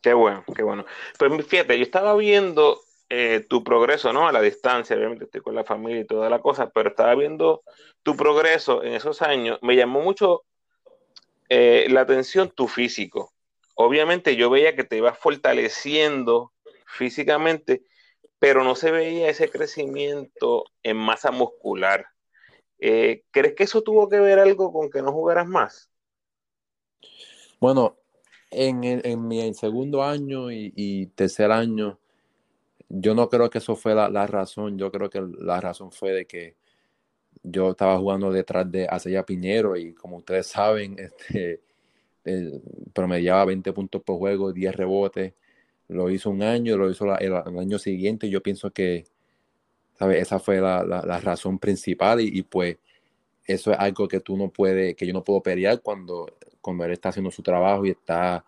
[SPEAKER 1] Qué bueno, qué bueno. Pues fíjate, yo estaba viendo eh, tu progreso, ¿no? A la distancia, obviamente estoy con la familia y toda la cosa, pero estaba viendo tu progreso en esos años. Me llamó mucho eh, la atención tu físico. Obviamente yo veía que te ibas fortaleciendo físicamente, pero no se veía ese crecimiento en masa muscular. Eh, ¿Crees que eso tuvo que ver algo con que no jugaras más?
[SPEAKER 2] Bueno, en, mi segundo año y tercer año, yo no creo que eso fue la, razón. Yo creo que la razón fue de que yo estaba jugando detrás de Acella Piñero y como ustedes saben, este, promediaba 20 puntos por juego, 10 rebotes. Lo hizo un año, lo hizo el, año siguiente. Yo pienso que. Esa fue la, razón principal y, pues eso es algo que tú no puedes, que yo no puedo pelear cuando, cuando él está haciendo su trabajo y está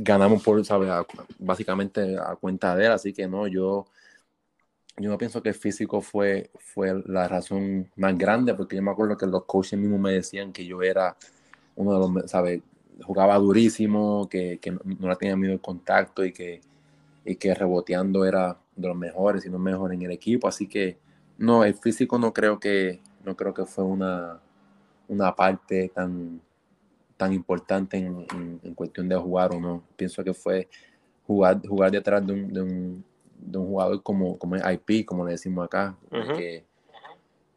[SPEAKER 2] ganamos por, ¿sabes? básicamente a cuenta de él, así que no, yo, yo no pienso que el físico fue, fue la razón más grande, porque yo me acuerdo que los coaches mismos me decían que yo era uno de los, ¿sabes? Jugaba durísimo, que, que no, tenía miedo el contacto y que, y que reboteando era de los mejores y no mejor en el equipo, así que no, el físico no creo que, no creo que fue una, una parte tan, tan importante en, en, cuestión de jugar o no. Pienso que fue jugar, jugar detrás de un, de un, de un jugador como, como IP, como le decimos acá, de, que,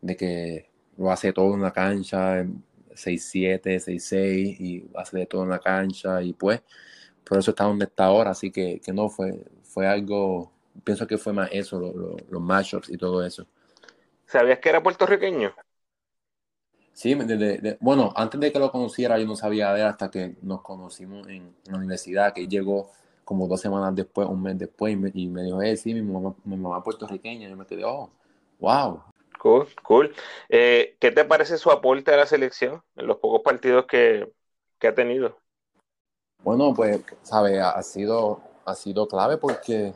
[SPEAKER 2] de, que, lo hace todo en la cancha, 6-7, 6-6, y hace de todo en la cancha, y pues por eso está donde está ahora, así que, que no, fue, fue algo, pienso que fue más eso, los matchups y todo eso.
[SPEAKER 1] ¿Sabías que era puertorriqueño?
[SPEAKER 2] Sí, bueno, antes de que lo conociera yo no sabía de él hasta que nos conocimos en, la universidad, que llegó como dos semanas después, un mes después, y me, dijo, eh, sí, mi mamá, mi mamá puertorriqueña, y yo me quedé, oh, wow.
[SPEAKER 1] Cool, cool. Eh, ¿Qué te parece su aporte a la selección en los pocos partidos que, ha tenido?
[SPEAKER 2] Bueno, pues, sabe, ha sido, ha sido clave porque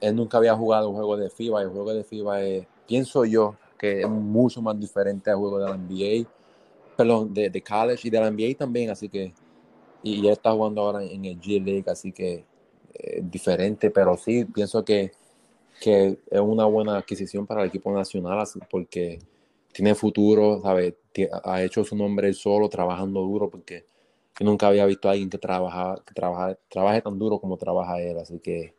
[SPEAKER 2] él nunca había jugado un juego de FIBA y el juego de FIBA es, pienso yo, que es mucho más diferente al juego de la NBA, perdón, de, de college y de la NBA también, así que y él está jugando ahora en el G League, así que eh, diferente, pero sí, pienso que, que es una buena adquisición para el equipo nacional, porque tiene futuro, ¿sabe? ha hecho su nombre solo, trabajando duro, porque yo nunca había visto a alguien que, trabaja, que trabaja, trabaje tan duro como trabaja él, así que,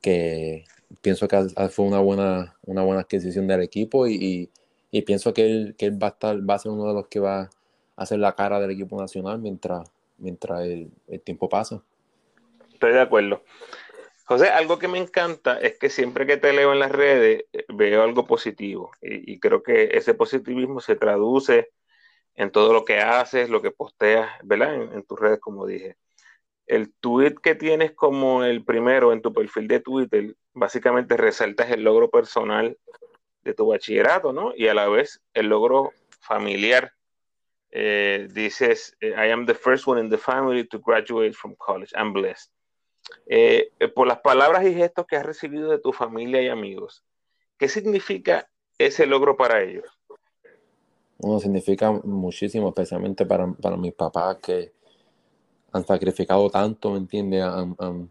[SPEAKER 2] que pienso que fue una buena, una buena adquisición del equipo y, y, pienso que él, que él va, a estar, va a ser uno de los que va a hacer la cara del equipo nacional mientras, mientras el, el tiempo pasa.
[SPEAKER 1] Estoy de acuerdo. José, algo que me encanta es que siempre que te leo en las redes eh, veo algo positivo y, creo que ese positivismo se traduce en todo lo que haces, lo que posteas, ¿verdad? En, tus redes, como dije. El tweet que tienes como el primero en tu perfil de Twitter, básicamente resaltas el logro personal de tu bachillerato, ¿no? Y a la vez el logro familiar. Eh, dices, I am the first one in the family to graduate from college. I'm blessed. Eh, por las palabras y gestos que has recibido de tu familia y amigos, ¿qué significa ese logro para ellos?
[SPEAKER 2] Bueno, significa muchísimo, especialmente para, para mis papás que han sacrificado tanto, ¿me entiendes? Han,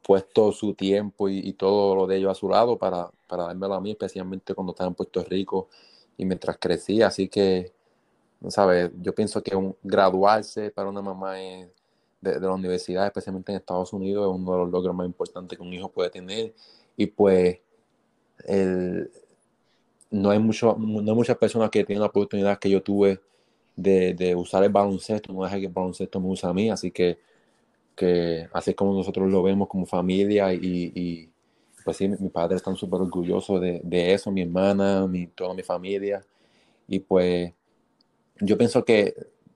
[SPEAKER 2] puesto su tiempo y, todo lo de ellos a su lado para, para dármelo a mí, especialmente cuando estaba en Puerto Rico y mientras crecía. Así que, ¿sabes? Yo pienso que un, graduarse para una mamá es de, la universidad, especialmente en Estados Unidos, es uno de los logros más importantes que un hijo puede tener. Y pues no, hay mucho, no hay muchas personas que tienen la oportunidad que yo tuve de, usar el baloncesto, no deja que el baloncesto me usa a mí, así que, que así como nosotros lo vemos como familia y, pues sí, mis padres están súper orgullosos de, de, eso, mi hermana, mi, toda mi familia, y pues yo pienso que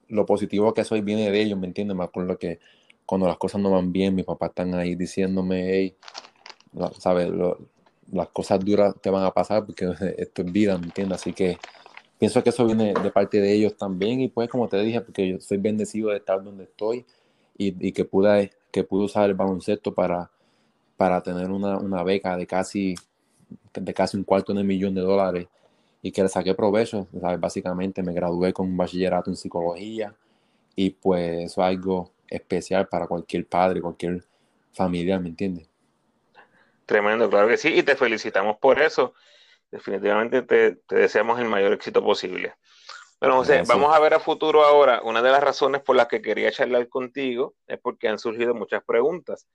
[SPEAKER 2] lo positivo que soy viene de ellos, ¿me entiendes? Me acuerdo que cuando las cosas no van bien, mis papás están ahí diciéndome, hey, ¿sabes? las cosas duras te van a pasar porque esto es vida, ¿me entiendes? Así que pienso que eso viene de parte de ellos también y pues como te dije, porque yo soy bendecido de estar donde estoy y, que, pude, que pude usar el baloncesto para, para tener una, una beca de casi, de casi un cuarto de millón de dólares y que le saqué provecho. Básicamente me gradué con un bachillerato en psicología y pues eso es algo especial para cualquier padre, cualquier familia, ¿me entiendes?
[SPEAKER 1] Tremendo, claro que sí, y te felicitamos por eso. Definitivamente te, deseamos el mayor éxito posible. Bueno, José, vamos a ver a futuro ahora. Una de las razones por las que quería charlar contigo es porque han surgido muchas preguntas.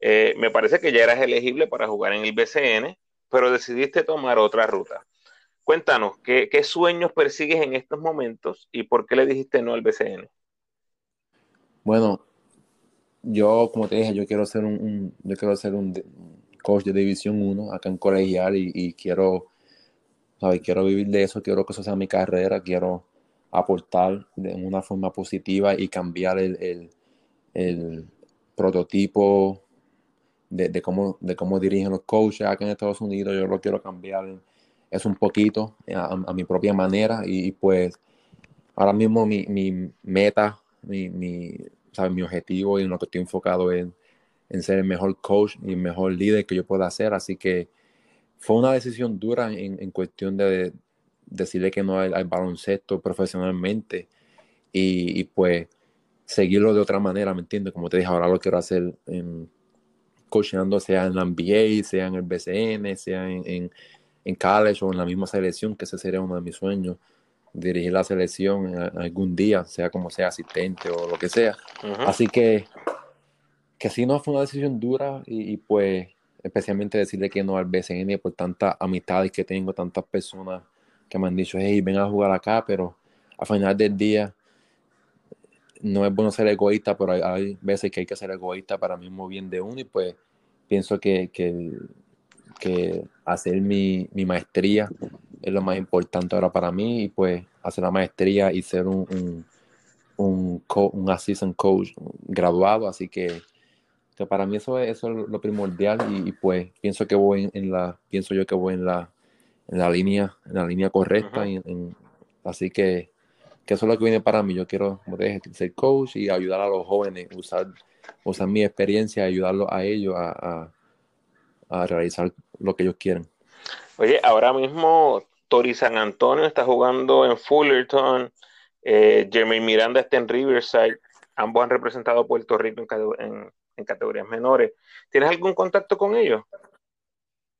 [SPEAKER 1] Eh, me parece que ya eras elegible para jugar en el BCN, pero decidiste tomar otra ruta. Cuéntanos, ¿qué, sueños persigues en estos momentos y por qué le dijiste no al BCN?
[SPEAKER 2] Bueno, yo, como te dije, yo quiero ser un, yo quiero ser un, coach de División 1 acá en colegial y, quiero, quiero vivir de eso, quiero que eso sea mi carrera, quiero aportar de una forma positiva y cambiar el, prototipo de, cómo, de cómo dirigen los coaches acá en Estados Unidos. Yo lo quiero cambiar es un poquito a, mi propia manera y, pues ahora mismo mi, mi meta, mi, mi, mi objetivo y en lo que estoy enfocado en, en ser el mejor coach y el mejor líder que yo pueda hacer. Así que fue una decisión dura en, en cuestión de decirle que no al, baloncesto profesionalmente y, y, pues seguirlo de otra manera, ¿me entiendes? Como te dije, ahora lo quiero hacer en, coachando, sea en la NBA, sea en el BCN, sea en en college o en la misma selección, que ese sería uno de mis sueños, dirigir la selección algún día, sea como sea asistente o lo que sea. Así que, que sí, no fue una decisión dura y, pues especialmente decirle que no al BCN por tantas amistades que tengo, tantas personas que me han dicho, hey, ven a jugar acá, pero al final del día no es bueno ser egoísta, pero hay, veces que hay que ser egoísta para el mismo bien de uno y pues pienso que, que hacer mi, mi, maestría es lo más importante ahora para mí y pues hacer la maestría y ser un, un, un assistant coach graduado, así que, que, para mí eso es, eso es lo primordial y, pues pienso que voy en, la, pienso yo que voy en la, en la línea, en la línea correcta, así que, que eso es lo que viene para mí, yo quiero ser coach y ayudar a los jóvenes, usar, usar mi experiencia, ayudarlos a ellos a a realizar lo que ellos quieren.
[SPEAKER 1] Oye, ahora mismo Tori San Antonio está jugando en Fullerton, eh, Jeremy Miranda está en Riverside. ambos han representado a Puerto Rico en, en, categorías menores. ¿Tienes algún contacto con ellos?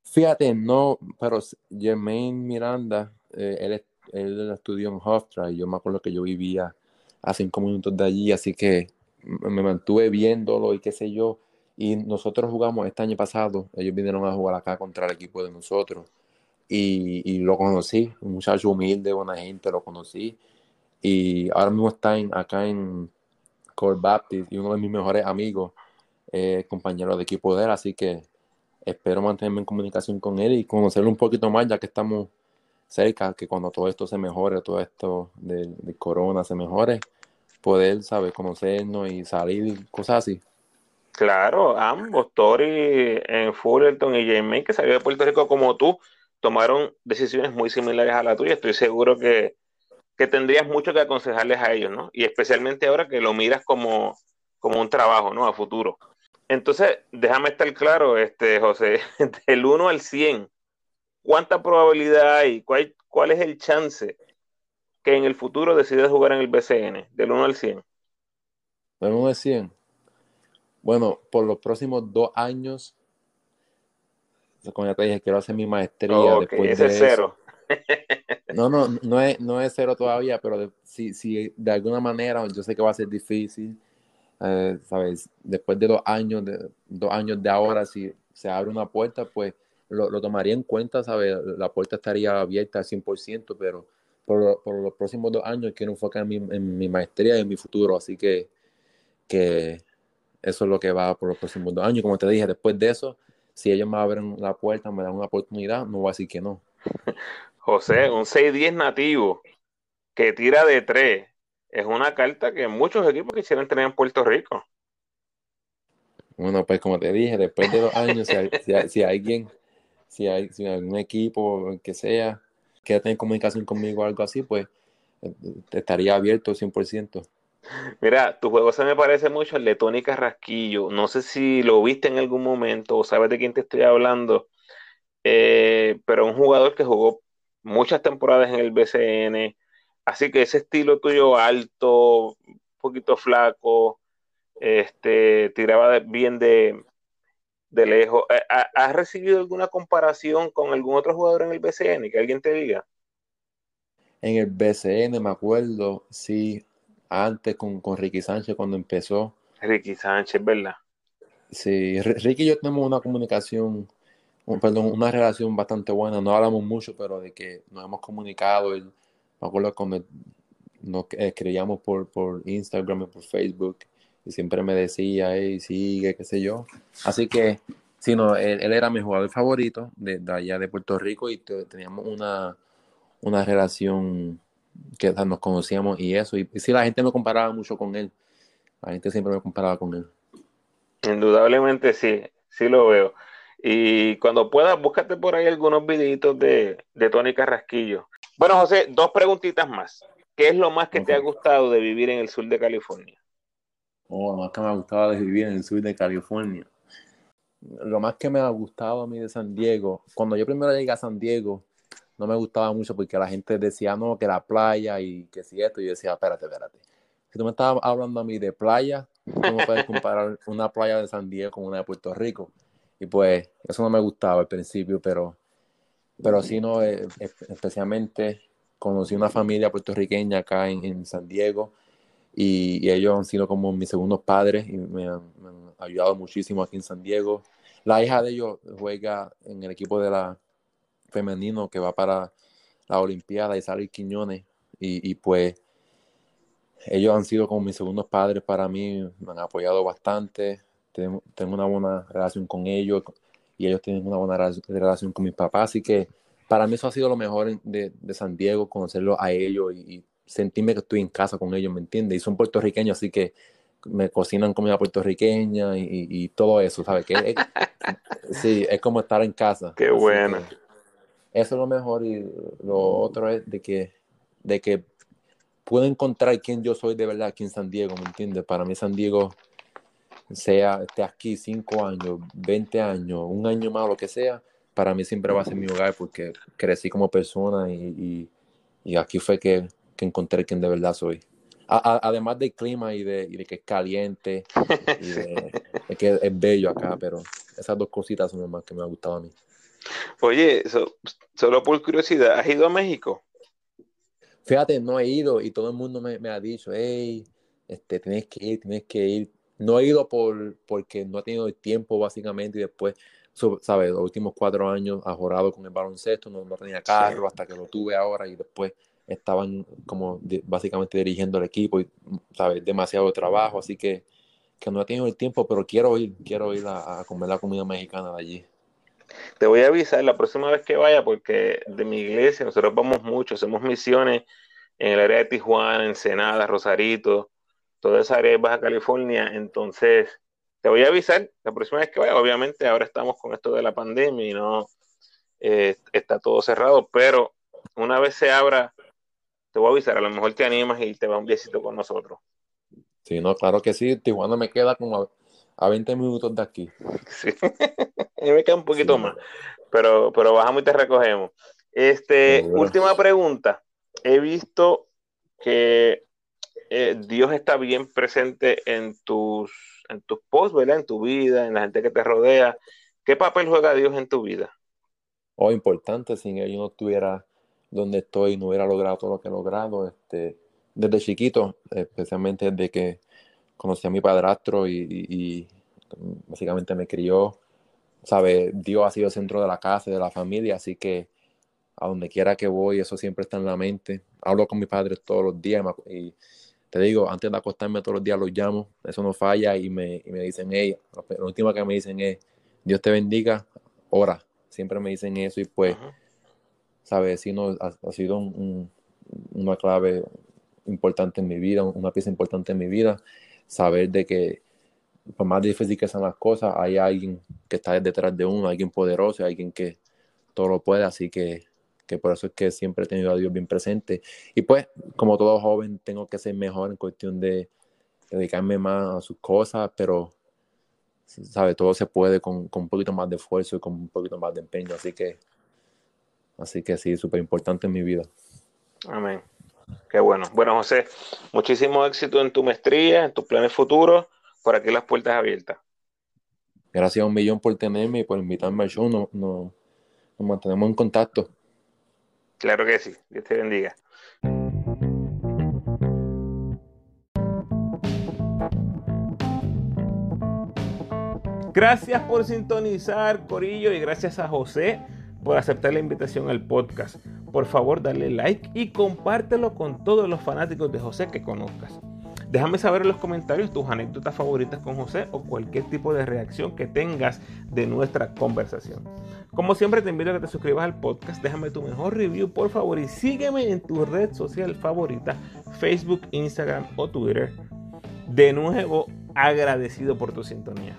[SPEAKER 2] Fíjate, no, pero Jermaine Miranda, eh, él, él, estudió en Hofstra y yo me acuerdo que yo vivía a cinco minutos de allí, así que me mantuve viéndolo y qué sé yo. Y nosotros jugamos este año pasado, ellos vinieron a jugar acá contra el equipo de nosotros. Y, y lo conocí, un muchacho humilde, buena gente, lo conocí. Y ahora mismo está en, acá en Core Baptist y uno de mis mejores amigos, eh, compañero de equipo de él, así que espero mantenerme en comunicación con él y conocerlo un poquito más, ya que estamos cerca, que cuando todo esto se mejore, todo esto de, corona se mejore, poder, ¿sabes?, conocernos y salir, cosas así.
[SPEAKER 1] Claro, ambos, Tori en Fullerton y Jamie, que salió de Puerto Rico como tú, tomaron decisiones muy similares a la tuya. Estoy seguro que, que tendrías mucho que aconsejarles a ellos, ¿no? Y especialmente ahora que lo miras como, como un trabajo, ¿no? A futuro. Entonces, déjame estar claro, este, José, del 1 al 100, ¿cuánta probabilidad hay? ¿Cuál, ¿Cuál es el chance que en el futuro decidas jugar en el BCN? Del 1 al 100.
[SPEAKER 2] Del 1 al 100. Bueno, por los próximos dos años, como ya te dije, quiero hacer mi maestría. después de cero. No, no, no es, no es cero todavía, pero si, si de alguna manera, yo sé que va a ser difícil, eh, ¿sabes? Después de dos años, de dos años de ahora, si se abre una puerta, pues lo, tomaría en cuenta, ¿sabes? La puerta estaría abierta al 100%, pero por, por los próximos dos años quiero enfocar en mi, en mi maestría y en mi futuro, así que, que eso es lo que va por los próximos dos años. Como te dije, después de eso, si ellos me abren la puerta, me dan una oportunidad, no voy a decir que no.
[SPEAKER 1] José, un 6-10 nativo que tira de tres es una carta que muchos equipos quisieran tener en Puerto Rico.
[SPEAKER 2] Bueno, pues como te dije, después de dos años, si, hay, si, alguien, si hay si algún equipo, que sea, quiere tener comunicación conmigo o algo así, pues eh, estaría abierto 100%.
[SPEAKER 1] Mira, tu juego se me parece mucho al de Tony Carrasquillo. No sé si lo viste en algún momento o sabes de quién te estoy hablando, eh, pero un jugador que jugó muchas temporadas en el BCN. Así que ese estilo tuyo alto, un poquito flaco, este, tiraba bien de, de lejos. Eh, ¿Has recibido alguna comparación con algún otro jugador en el BCN? Que alguien te diga.
[SPEAKER 2] En el BCN me acuerdo, sí, antes con, con Ricky Sánchez cuando empezó.
[SPEAKER 1] Ricky Sánchez, ¿verdad?
[SPEAKER 2] Sí, Ricky y yo tenemos una comunicación perdón, una relación bastante buena. No hablamos mucho, pero de que nos hemos comunicado. Me acuerdo cuando nos escribíamos por, por Instagram y por Facebook y siempre me decía, hey, sigue, qué sé yo. Así que, sí, no, él, era mi jugador favorito de, allá de Puerto Rico y teníamos una, una relación que nos conocíamos y eso. Y, y sí, la gente me comparaba mucho con él. La gente siempre me comparaba con él.
[SPEAKER 1] Indudablemente sí, sí lo veo. Y cuando puedas, búscate por ahí algunos videitos de, de Tony Carrasquillo. Bueno, José, dos preguntitas más. ¿Qué es lo más que te ha gustado de vivir en el sur de California?
[SPEAKER 2] Oh, lo más que me ha gustado de vivir en el sur de California. Lo más que me ha gustado a mí de San Diego, cuando yo primero llegué a San Diego, no me gustaba mucho porque la gente decía, no, que la playa y que si esto. Y yo decía, espérate, espérate. Si tú me estás hablando a mí de playa, ¿cómo puedes comparar una playa de San Diego con una de Puerto Rico? Y pues eso no me gustaba al principio, pero, pero sí, no, eh, especialmente conocí una familia puertorriqueña acá en, San Diego y, ellos han sido como mis segundos padres y me han, ayudado muchísimo aquí en San Diego. La hija de ellos juega en el equipo de la femenino que va para la Olimpiada y sale Quiñones y, y pues ellos han sido como mis segundos padres para mí, me han apoyado bastante, tengo, una buena relación con ellos y ellos tienen una buena relación con mis papás, así que para mí eso ha sido lo mejor de, de San Diego, conocerlo a ellos y, sentirme que estoy en casa con ellos, ¿me entiendes? Y son puertorriqueños, así que me cocinan comida puertorriqueña y, y todo eso, ¿sabes? Que sí, es como estar en casa.
[SPEAKER 1] Qué bueno.
[SPEAKER 2] Eso es lo mejor y lo otro es de que, de que puedo encontrar quién yo soy de verdad aquí en San Diego, ¿me entiendes? Para mí San Diego sea esté aquí cinco años, 20 años, un año más, lo que sea, para mí siempre va a ser mi hogar porque crecí como persona y, y, aquí fue que, que encontré quién de verdad soy. además del clima y de, que es caliente, y de, que es bello acá, pero esas dos cositas son las más que me ha gustado a mí.
[SPEAKER 1] Oye, solo por curiosidad, ¿has ido a México?
[SPEAKER 2] Fíjate, no he ido y todo el mundo me, ha dicho, hey, este, tienes que ir, tienes que ir. No he ido por, porque no he tenido el tiempo básicamente y después, ¿sabes? Los últimos cuatro años ha jorado con el baloncesto, no, no tenía carro hasta que lo tuve ahora y después estaban como básicamente dirigiendo el equipo y, ¿sabes? Demasiado trabajo, así que, que no he tenido el tiempo, pero quiero ir, quiero ir a, comer la comida mexicana de allí.
[SPEAKER 1] Te voy a avisar la próxima vez que vaya, porque de mi iglesia nosotros vamos mucho, hacemos misiones en el área de Tijuana, Ensenada, Rosarito, toda esa área de Baja California. Entonces, te voy a avisar la próxima vez que vaya. Obviamente, ahora estamos con esto de la pandemia y no eh, está todo cerrado, pero una vez se abra te voy a avisar, a lo mejor te animas y te va un viejito con nosotros.
[SPEAKER 2] Sí, no, claro que sí, Tijuana me queda como a, 20 minutos de aquí.
[SPEAKER 1] Sí, me queda un poquito más, pero, pero bajamos y te recogemos. Este, última pregunta. He visto que eh, Dios está bien presente en tus, en tus posts, ¿verdad? En tu vida, en la gente que te rodea. ¿Qué papel juega Dios en tu vida?
[SPEAKER 2] Oh, importante, sin él yo no estuviera donde estoy no hubiera logrado todo lo que he logrado. Este, desde chiquito, especialmente desde que conocí a mi padrastro y, básicamente me crió, sabe, Dios ha sido el centro de la casa, de la familia, así que a donde quiera que voy, eso siempre está en la mente. Hablo con mis padres todos los días y te digo, antes de acostarme todos los días los llamo, eso no falla y me, y me dicen, hey, lo último que me dicen es, Dios te bendiga, ora. Siempre me dicen eso y pues... ¿sabes? no ha, sido una clave importante en mi vida, una pieza importante en mi vida, saber de que por más difícil que sean las cosas, hay alguien que está detrás de uno, alguien poderoso, alguien que todo lo puede, así que, por eso es que siempre he tenido a Dios bien presente. Y pues, como todo joven, tengo que ser mejor en cuestión de dedicarme más a sus cosas, pero, ¿sabe? Todo se puede con, con un poquito más de esfuerzo y con un poquito más de empeño, así que Así que sí, súper importante en mi vida.
[SPEAKER 1] Amén. Qué bueno. Bueno, José, muchísimo éxito en tu maestría, en tus planes futuros. Por aquí las puertas abiertas.
[SPEAKER 2] Gracias a un millón por tenerme y por invitarme al show. Nos, nos mantenemos en contacto.
[SPEAKER 1] Claro que sí. Dios te bendiga. Gracias por sintonizar, Corillo, y gracias a José por aceptar la invitación al podcast. Por favor, dale like y compártelo con todos los fanáticos de José que conozcas. Déjame saber en los comentarios tus anécdotas favoritas con José o cualquier tipo de reacción que tengas de nuestra conversación. Como siempre te invito a que te suscribas al podcast, déjame tu mejor review por favor y sígueme en tu red social favorita, Facebook, Instagram o Twitter. De nuevo, agradecido por tu sintonía.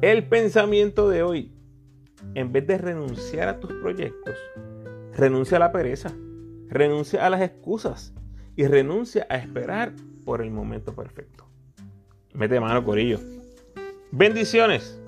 [SPEAKER 1] El pensamiento de hoy, en vez de renunciar a tus proyectos, renuncia a la pereza, renuncia a las excusas y renuncia a esperar por el momento perfecto. Mete mano, Corillo. Bendiciones.